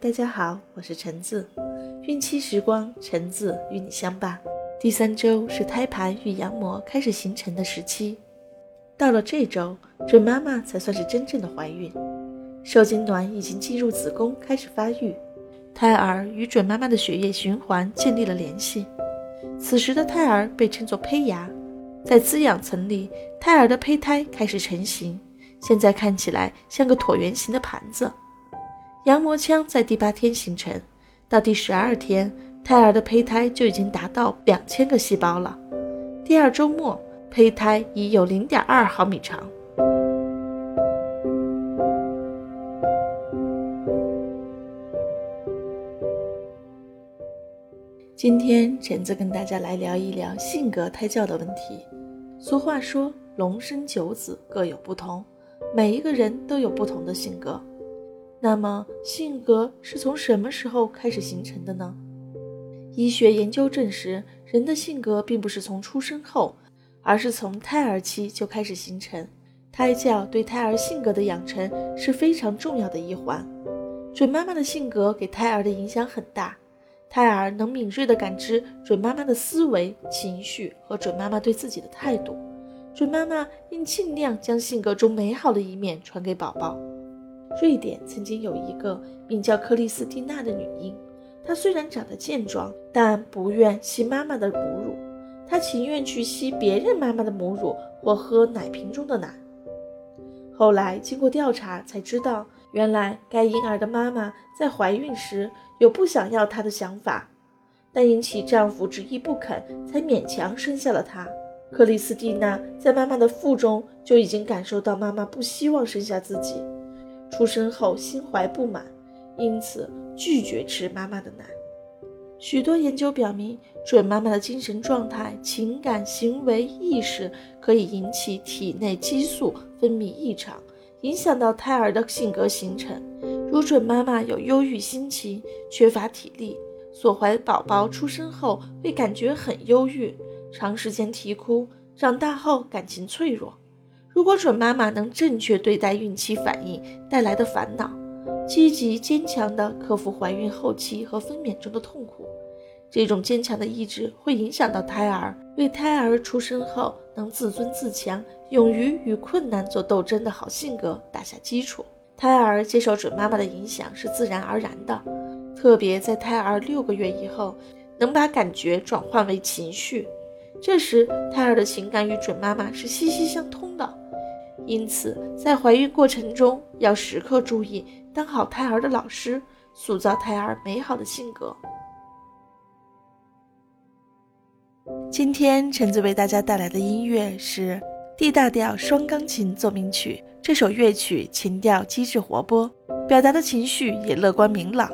大家好，我是橙子。孕期时光，橙子与你相伴。第三周是胎盘与羊膜开始形成的时期，到了这周，准妈妈才算是真正的怀孕。受精卵已经进入子宫，开始发育，胎儿与准妈妈的血液循环建立了联系。此时的胎儿被称作胚芽，在滋养层里，胎儿的胚胎开始成型，现在看起来像个椭圆形的盘子。羊膜腔在第八天形成，到第十二天，胎儿的胚胎就已经达到两千个细胞了。第二周末，胚胎已有零点二毫米长。今天，橙子跟大家来聊一聊性格胎教的问题。俗话说，龙生九子各有不同，每一个人都有不同的性格。那么，性格是从什么时候开始形成的呢？医学研究证实，人的性格并不是从出生后，而是从胎儿期就开始形成。胎教对胎儿性格的养成是非常重要的一环。准妈妈的性格给胎儿的影响很大，胎儿能敏锐地感知准妈妈的思维、情绪和准妈妈对自己的态度。准妈妈应尽量将性格中美好的一面传给宝宝。瑞典曾经有一个名叫克里斯蒂娜的女婴，她虽然长得健壮，但不愿吸妈妈的母乳，她情愿去吸别人妈妈的母乳或喝奶瓶中的奶。后来经过调查才知道，原来该婴儿的妈妈在怀孕时有不想要她的想法，但因其丈夫执意不肯，才勉强生下了她。克里斯蒂娜在妈妈的腹中就已经感受到妈妈不希望生下自己。出生后心怀不满，因此拒绝吃妈妈的奶。许多研究表明，准妈妈的精神状态、情感、行为、意识可以引起体内激素分泌异常，影响到胎儿的性格形成。如准妈妈有忧郁心情、缺乏体力，所怀宝宝出生后会感觉很忧郁，长时间啼哭，长大后感情脆弱。如果准妈妈能正确对待孕期反应带来的烦恼，积极坚强地克服怀孕后期和分娩中的痛苦，这种坚强的意志会影响到胎儿，为胎儿出生后能自尊自强、勇于与困难做斗争的好性格打下基础。胎儿接受准妈妈的影响是自然而然的，特别在胎儿六个月以后，能把感觉转换为情绪，这时胎儿的情感与准妈妈是息息相通的。因此，在怀孕过程中要时刻注意当好胎儿的老师，塑造胎儿美好的性格。今天橙子为大家带来的音乐是 D 大调双钢琴奏鸣曲。这首乐曲情调机智活泼，表达的情绪也乐观明朗，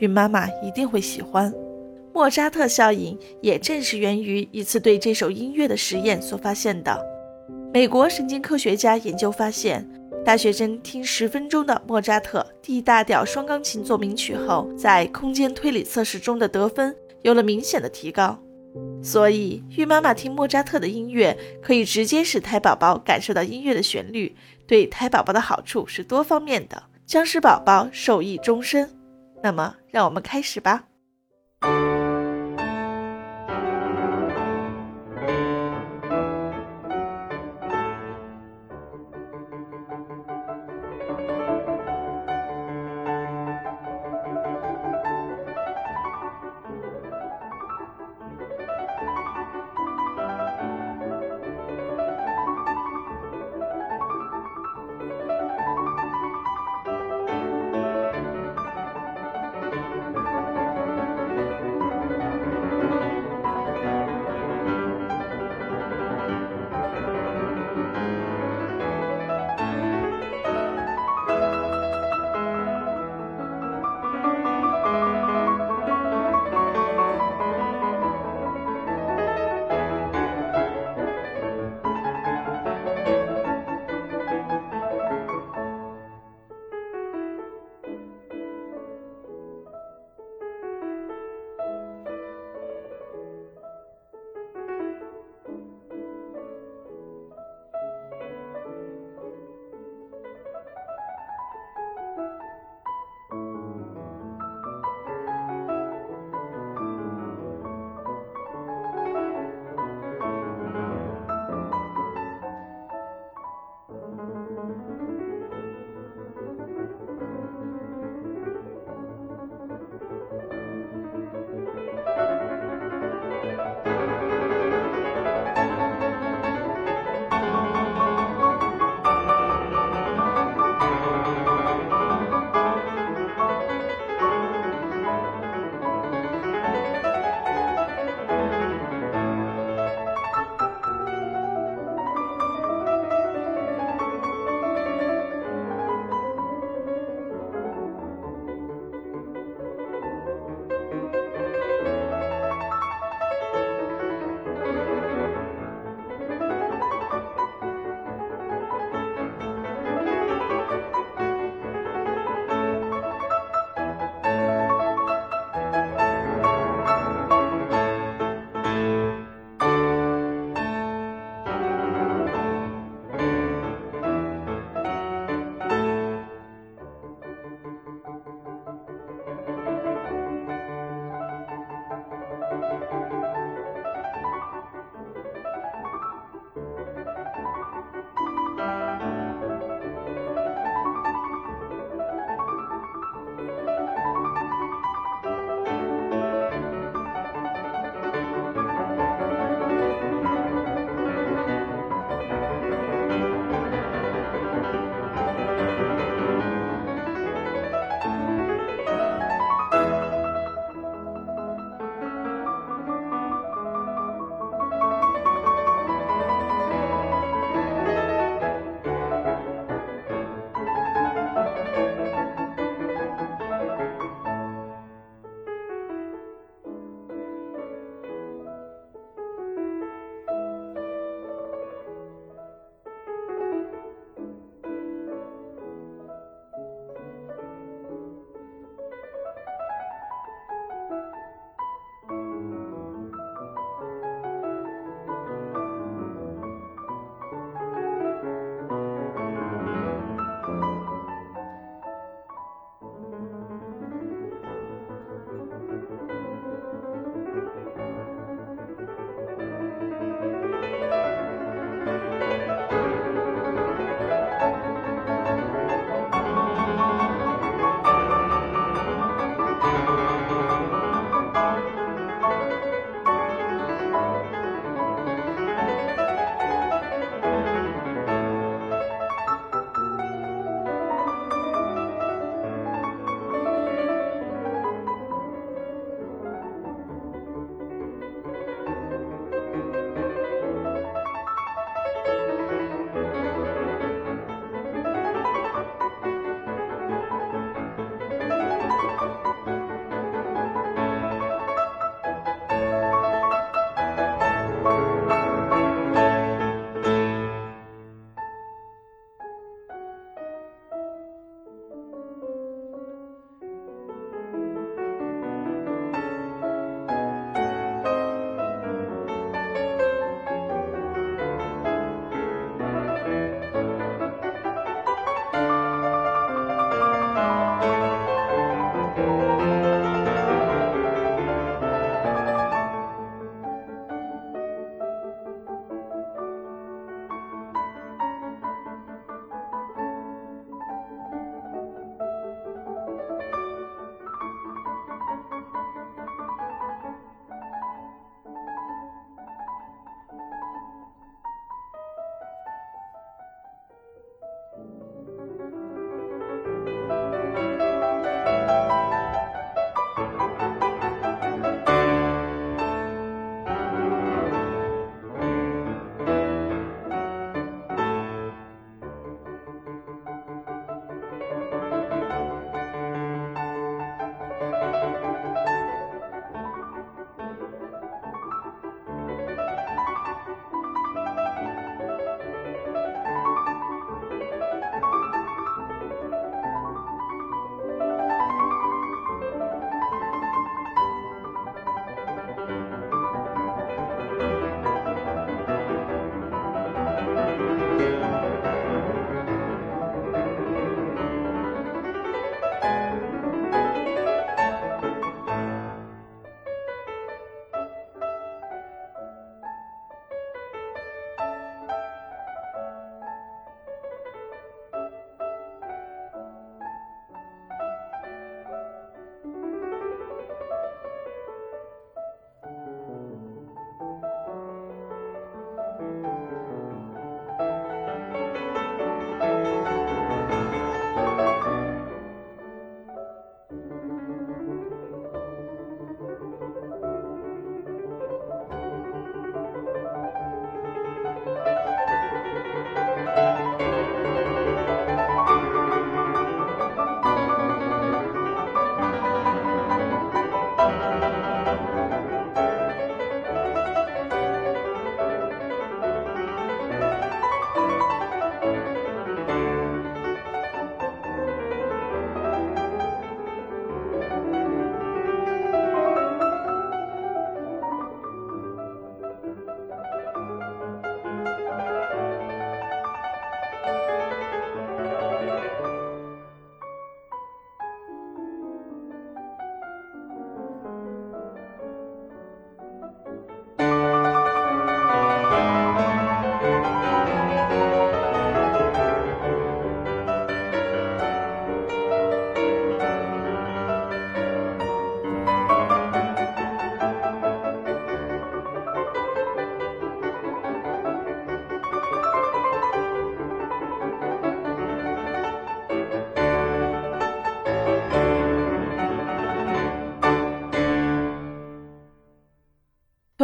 孕妈妈一定会喜欢。莫扎特效应也正是源于一次对这首音乐的实验所发现的。美国神经科学家研究发现，大学生听十分钟的莫扎特 D 大调双钢琴奏鸣曲后，在空间推理测试中的得分有了明显的提高。所以，孕妈妈听莫扎特的音乐，可以直接使胎宝宝感受到音乐的旋律，对胎宝宝的好处是多方面的，将使宝宝受益终身。那么，让我们开始吧。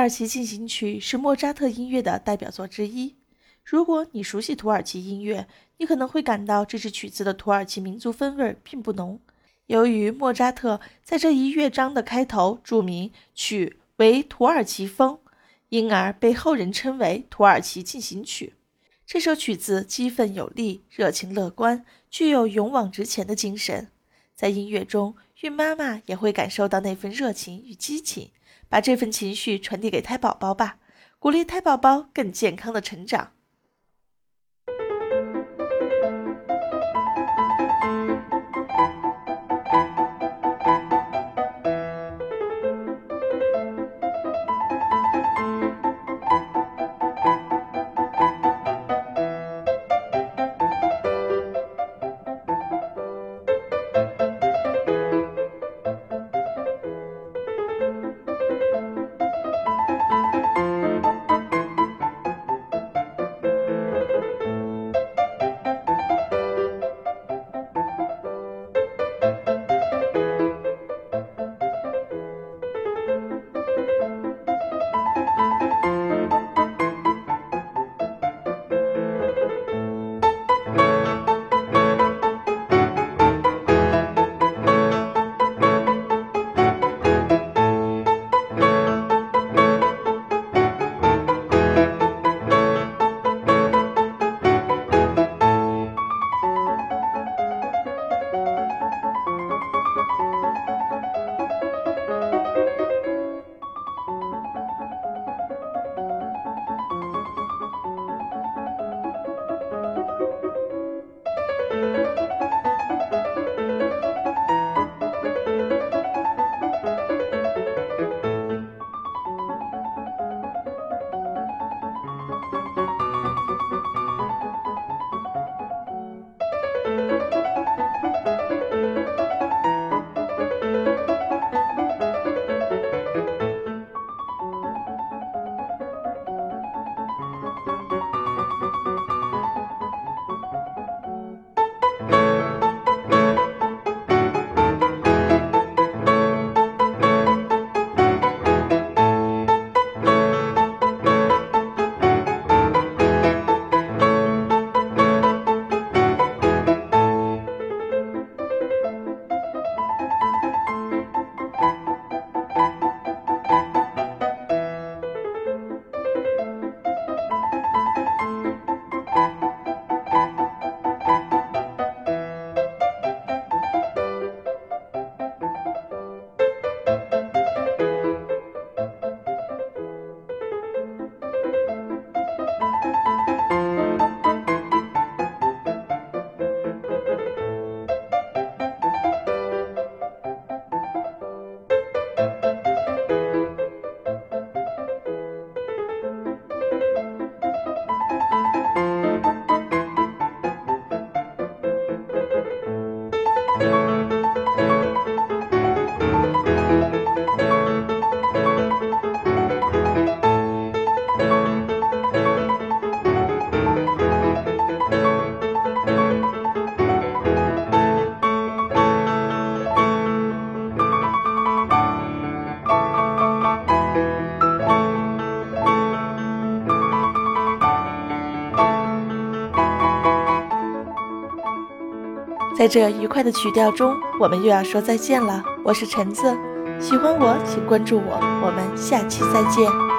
土耳其进行曲是莫扎特音乐的代表作之一。如果你熟悉土耳其音乐，你可能会感到这支曲子的土耳其民族风味并不浓。由于莫扎特在这一乐章的开头注明曲为土耳其风，因而被后人称为土耳其进行曲。这首曲子激愤有力，热情乐观，具有勇往直前的精神。在音乐中，孕妈妈也会感受到那份热情与激情，把这份情绪传递给胎宝宝吧，鼓励胎宝宝更健康的成长。在这愉快的曲调中，我们又要说再见了。我是橙子，喜欢我请关注我，我们下期再见。